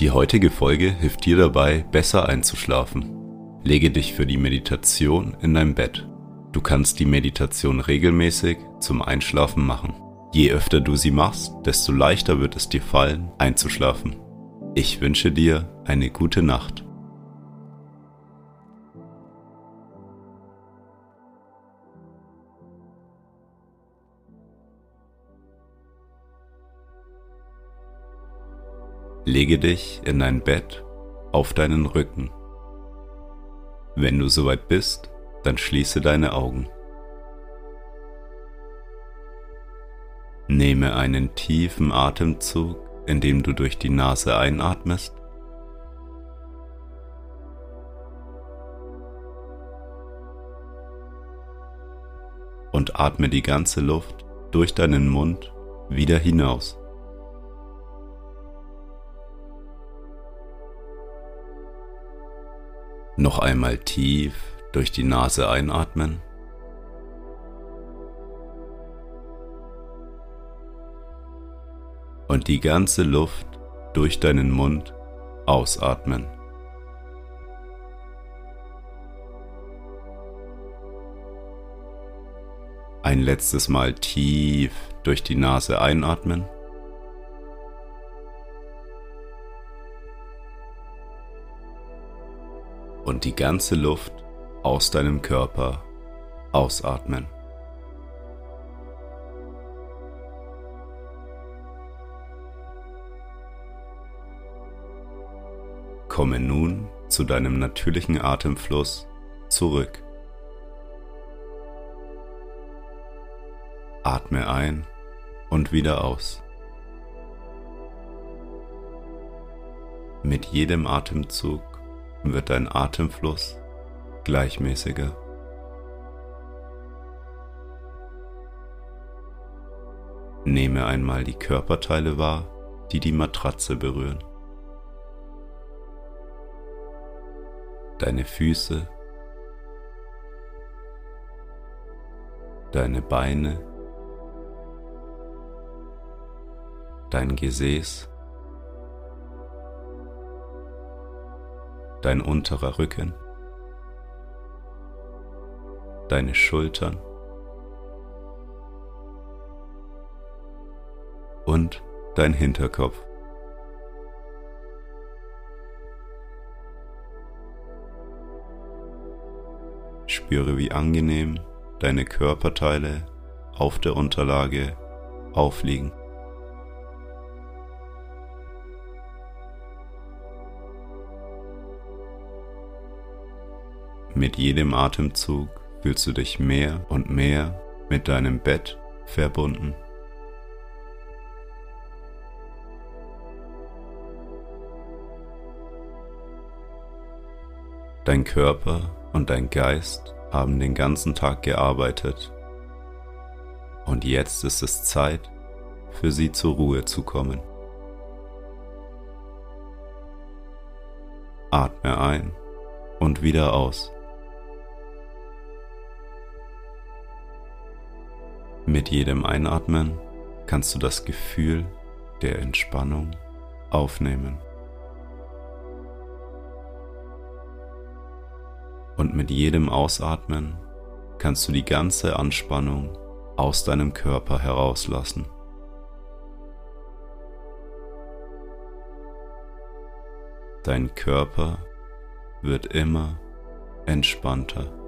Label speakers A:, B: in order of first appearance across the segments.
A: Die heutige Folge hilft dir dabei, besser einzuschlafen. Lege dich für die Meditation in dein Bett. Du kannst die Meditation regelmäßig zum Einschlafen machen. Je öfter du sie machst, desto leichter wird es dir fallen, einzuschlafen. Ich wünsche dir eine gute Nacht. Lege dich in dein Bett auf deinen Rücken. Wenn du soweit bist, dann schließe deine Augen. Nehme einen tiefen Atemzug, indem du durch die Nase einatmest und atme die ganze Luft durch deinen Mund wieder hinaus. Noch einmal tief durch die Nase einatmen. Und die ganze Luft durch deinen Mund ausatmen. Ein letztes Mal tief durch die Nase einatmen. Und die ganze Luft aus deinem Körper ausatmen. Komme nun zu deinem natürlichen Atemfluss zurück. Atme ein und wieder aus. Mit jedem Atemzug wird dein Atemfluss gleichmäßiger. Nehme einmal die Körperteile wahr, die die Matratze berühren. Deine Füße, deine Beine, dein Gesäß, dein unterer Rücken, deine Schultern und dein Hinterkopf. Spüre, wie angenehm deine Körperteile auf der Unterlage aufliegen. Jedem Atemzug fühlst du dich mehr und mehr mit deinem Bett verbunden. Dein Körper und dein Geist haben den ganzen Tag gearbeitet und jetzt ist es Zeit, für sie zur Ruhe zu kommen. Atme ein und wieder aus. Mit jedem Einatmen kannst du das Gefühl der Entspannung aufnehmen. Und mit jedem Ausatmen kannst du die ganze Anspannung aus deinem Körper herauslassen. Dein Körper wird immer entspannter.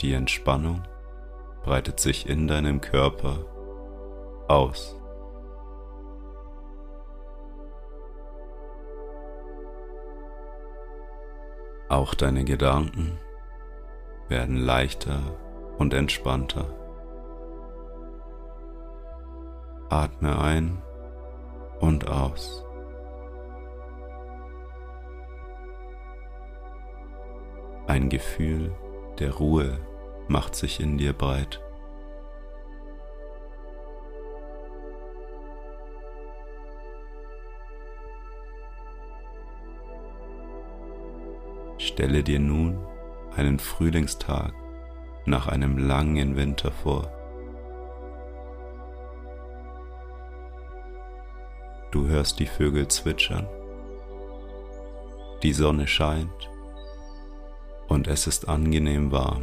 A: Die Entspannung breitet sich in deinem Körper aus. Auch deine Gedanken werden leichter und entspannter. Atme ein und aus. Ein Gefühl der Ruhe macht sich in dir breit. Stelle dir nun einen Frühlingstag nach einem langen Winter vor. Du hörst die Vögel zwitschern, die Sonne scheint und es ist angenehm warm.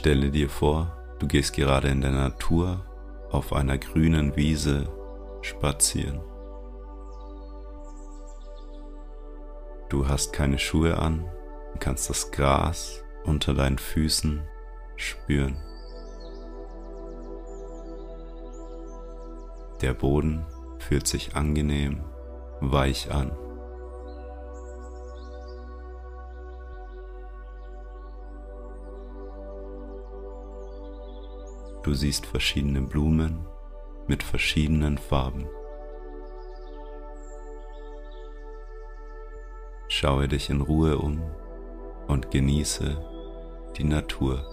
A: Stelle dir vor, du gehst gerade in der Natur auf einer grünen Wiese spazieren. Du hast keine Schuhe an und kannst das Gras unter deinen Füßen spüren. Der Boden fühlt sich angenehm weich an. Du siehst verschiedene Blumen mit verschiedenen Farben. Schaue dich in Ruhe um und genieße die Natur.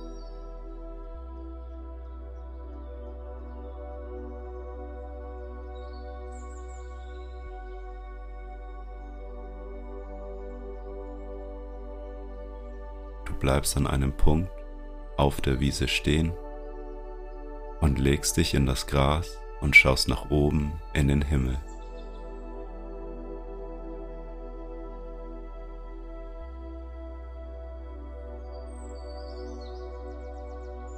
A: Du bleibst an einem Punkt auf der Wiese stehen und legst dich in das Gras und schaust nach oben in den Himmel.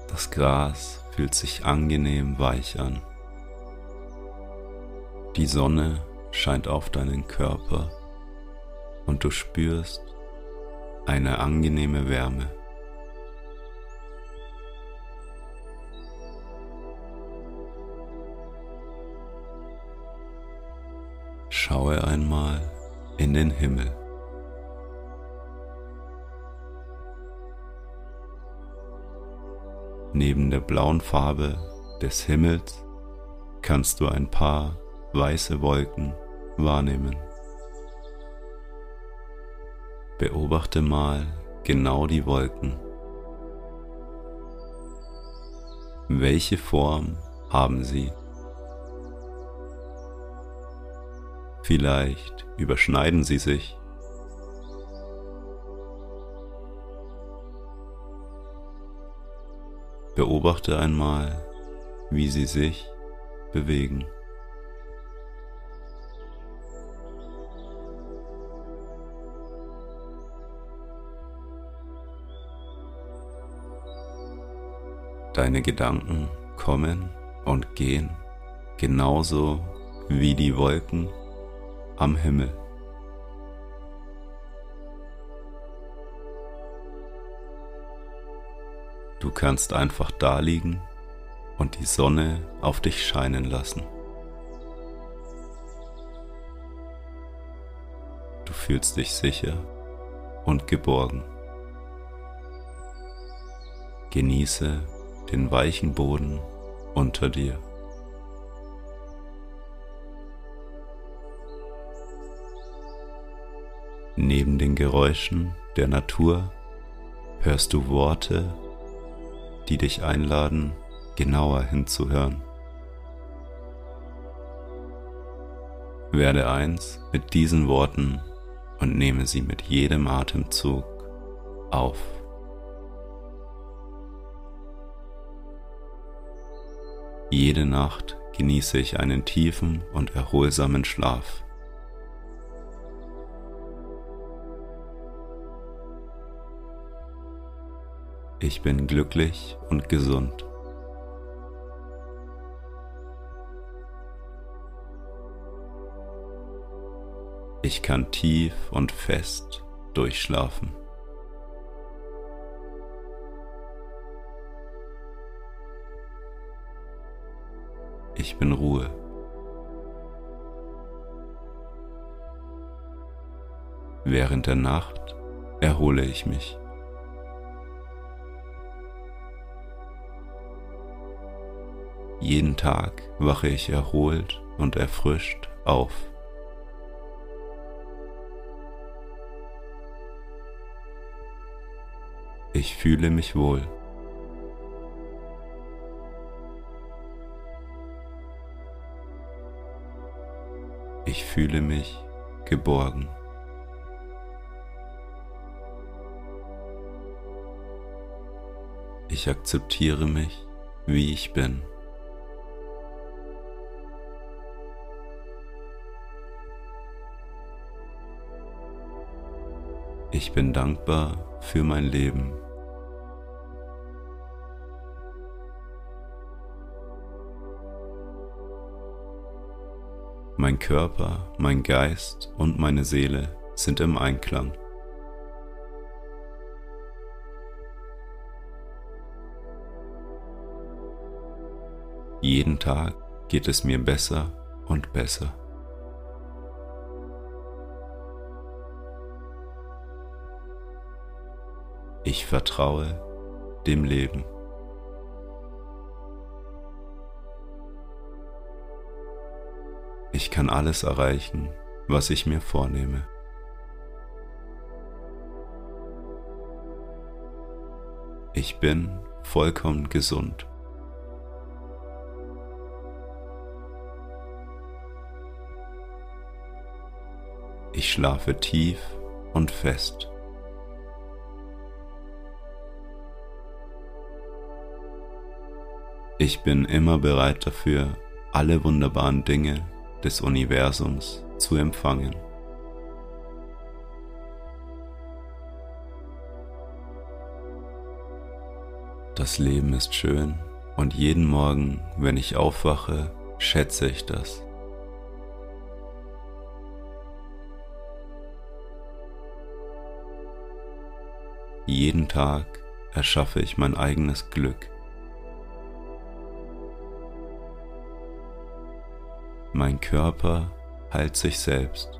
A: Das Gras fühlt sich angenehm weich an. Die Sonne scheint auf deinen Körper und du spürst eine angenehme Wärme. Himmel. Neben der blauen Farbe des Himmels kannst du ein paar weiße Wolken wahrnehmen. Beobachte mal genau die Wolken. Welche Form haben sie? Vielleicht überschneiden sie sich. Beobachte einmal, wie sie sich bewegen. Deine Gedanken kommen und gehen genauso wie die Wolken am Himmel. Du kannst einfach da liegen und die Sonne auf dich scheinen lassen. Du fühlst dich sicher und geborgen. Genieße den weichen Boden unter dir. Neben den Geräuschen der Natur hörst du Worte, die dich einladen, genauer hinzuhören. Werde eins mit diesen Worten und nehme sie mit jedem Atemzug auf. Jede Nacht genieße ich einen tiefen und erholsamen Schlaf. Ich bin glücklich und gesund. Ich kann tief und fest durchschlafen. Ich bin Ruhe. Während der Nacht erhole ich mich. Jeden Tag wache ich erholt und erfrischt auf. Ich fühle mich wohl. Ich fühle mich geborgen. Ich akzeptiere mich, wie ich bin. Ich bin dankbar für mein Leben. Mein Körper, mein Geist und meine Seele sind im Einklang. Jeden Tag geht es mir besser und besser. Ich vertraue dem Leben. Ich kann alles erreichen, was ich mir vornehme. Ich bin vollkommen gesund. Ich schlafe tief und fest. Ich bin immer bereit dafür, alle wunderbaren Dinge des Universums zu empfangen. Das Leben ist schön und jeden Morgen, wenn ich aufwache, schätze ich das. Jeden Tag erschaffe ich mein eigenes Glück. Mein Körper heilt sich selbst.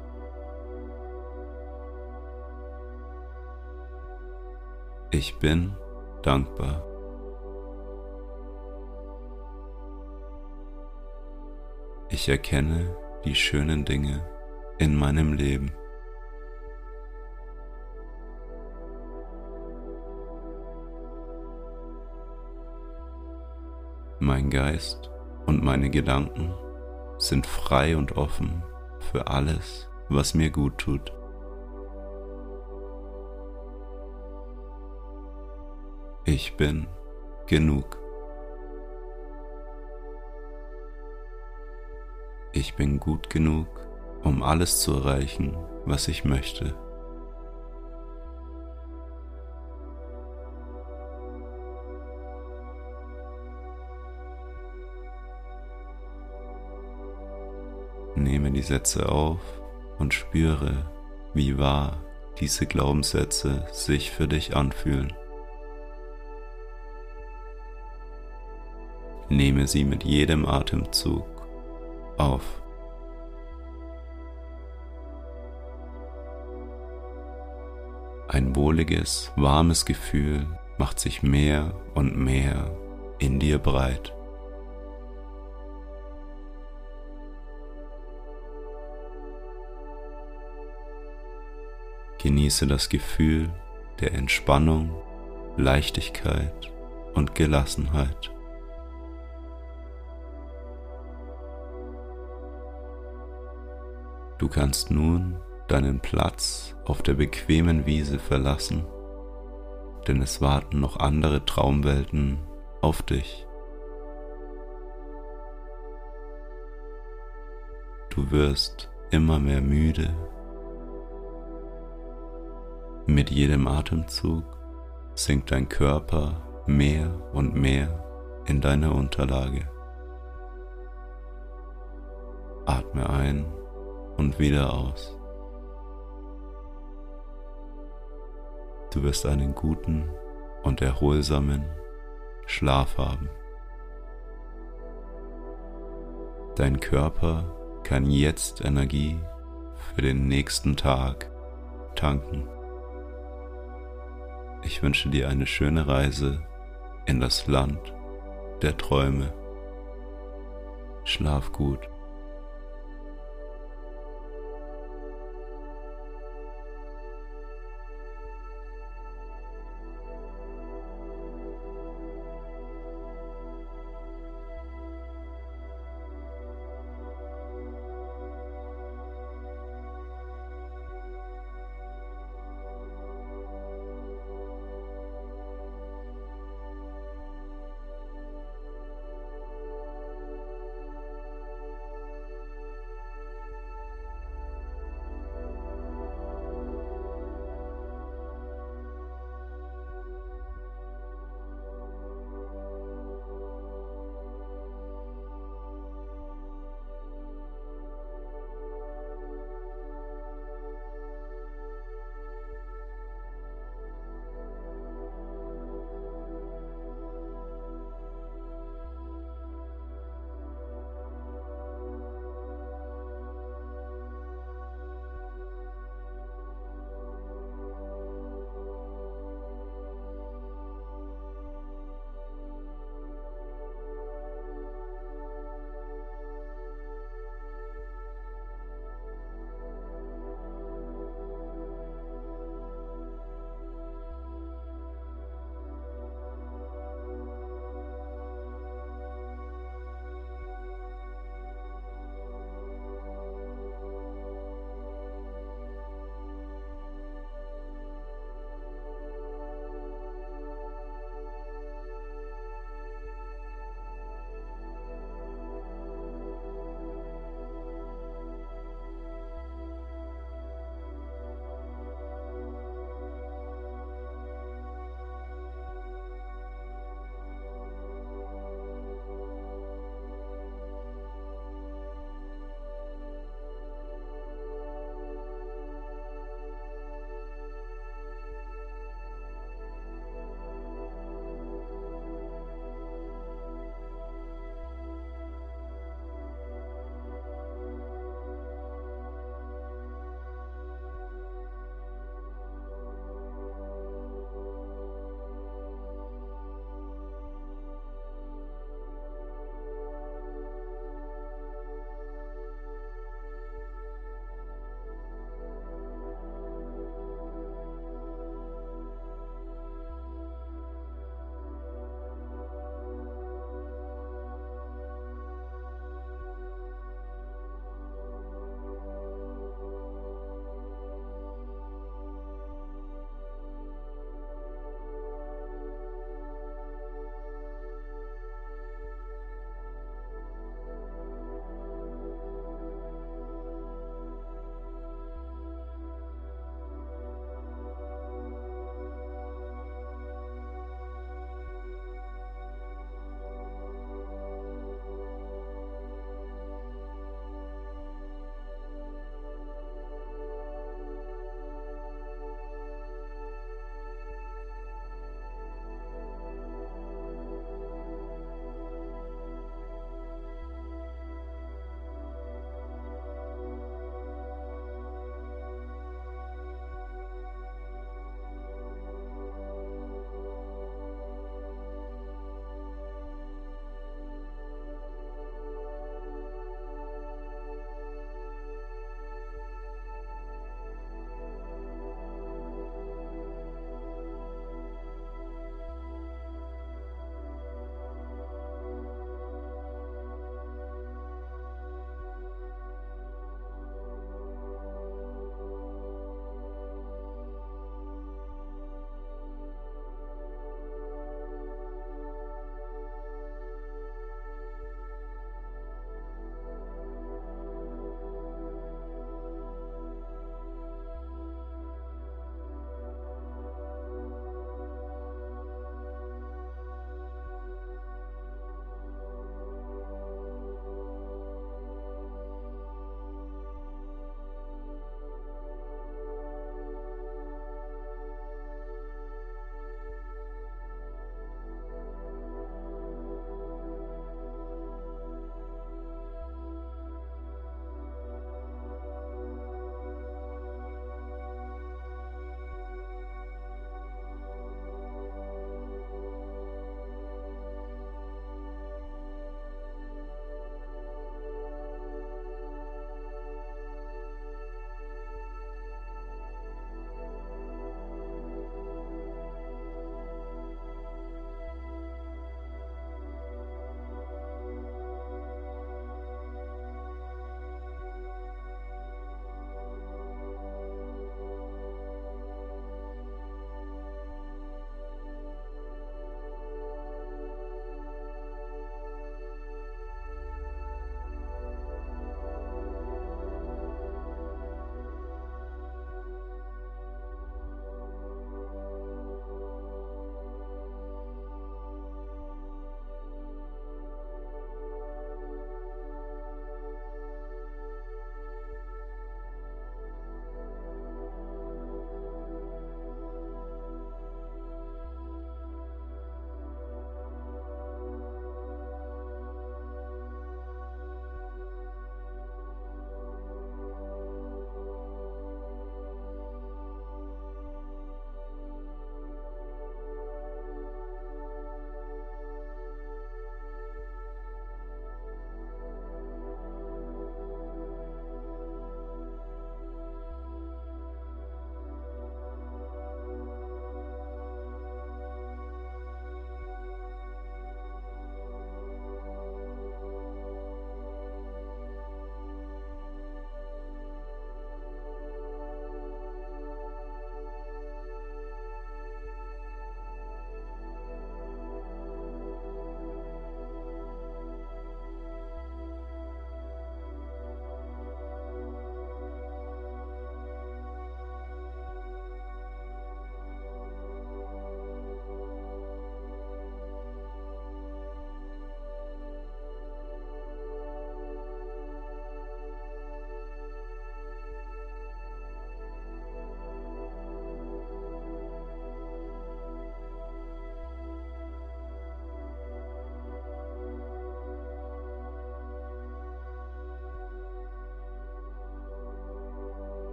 A: Ich bin dankbar. Ich erkenne die schönen Dinge in meinem Leben. Mein Geist und meine Gedanken sind frei und offen für alles, was mir gut tut. Ich bin genug. Ich bin gut genug, um alles zu erreichen, was ich möchte. Nehme die Sätze auf und spüre, wie wahr diese Glaubenssätze sich für dich anfühlen. Nehme sie mit jedem Atemzug auf. Ein wohliges, warmes Gefühl macht sich mehr und mehr in dir breit. Genieße das Gefühl der Entspannung, Leichtigkeit und Gelassenheit. Du kannst nun deinen Platz auf der bequemen Wiese verlassen, denn es warten noch andere Traumwelten auf dich. Du wirst immer mehr müde mit jedem Atemzug sinkt dein Körper mehr und mehr in deine Unterlage. Atme ein und wieder aus. Du wirst einen guten und erholsamen Schlaf haben. Dein Körper kann jetzt Energie für den nächsten Tag tanken. Ich wünsche dir eine schöne Reise in das Land der Träume. Schlaf gut.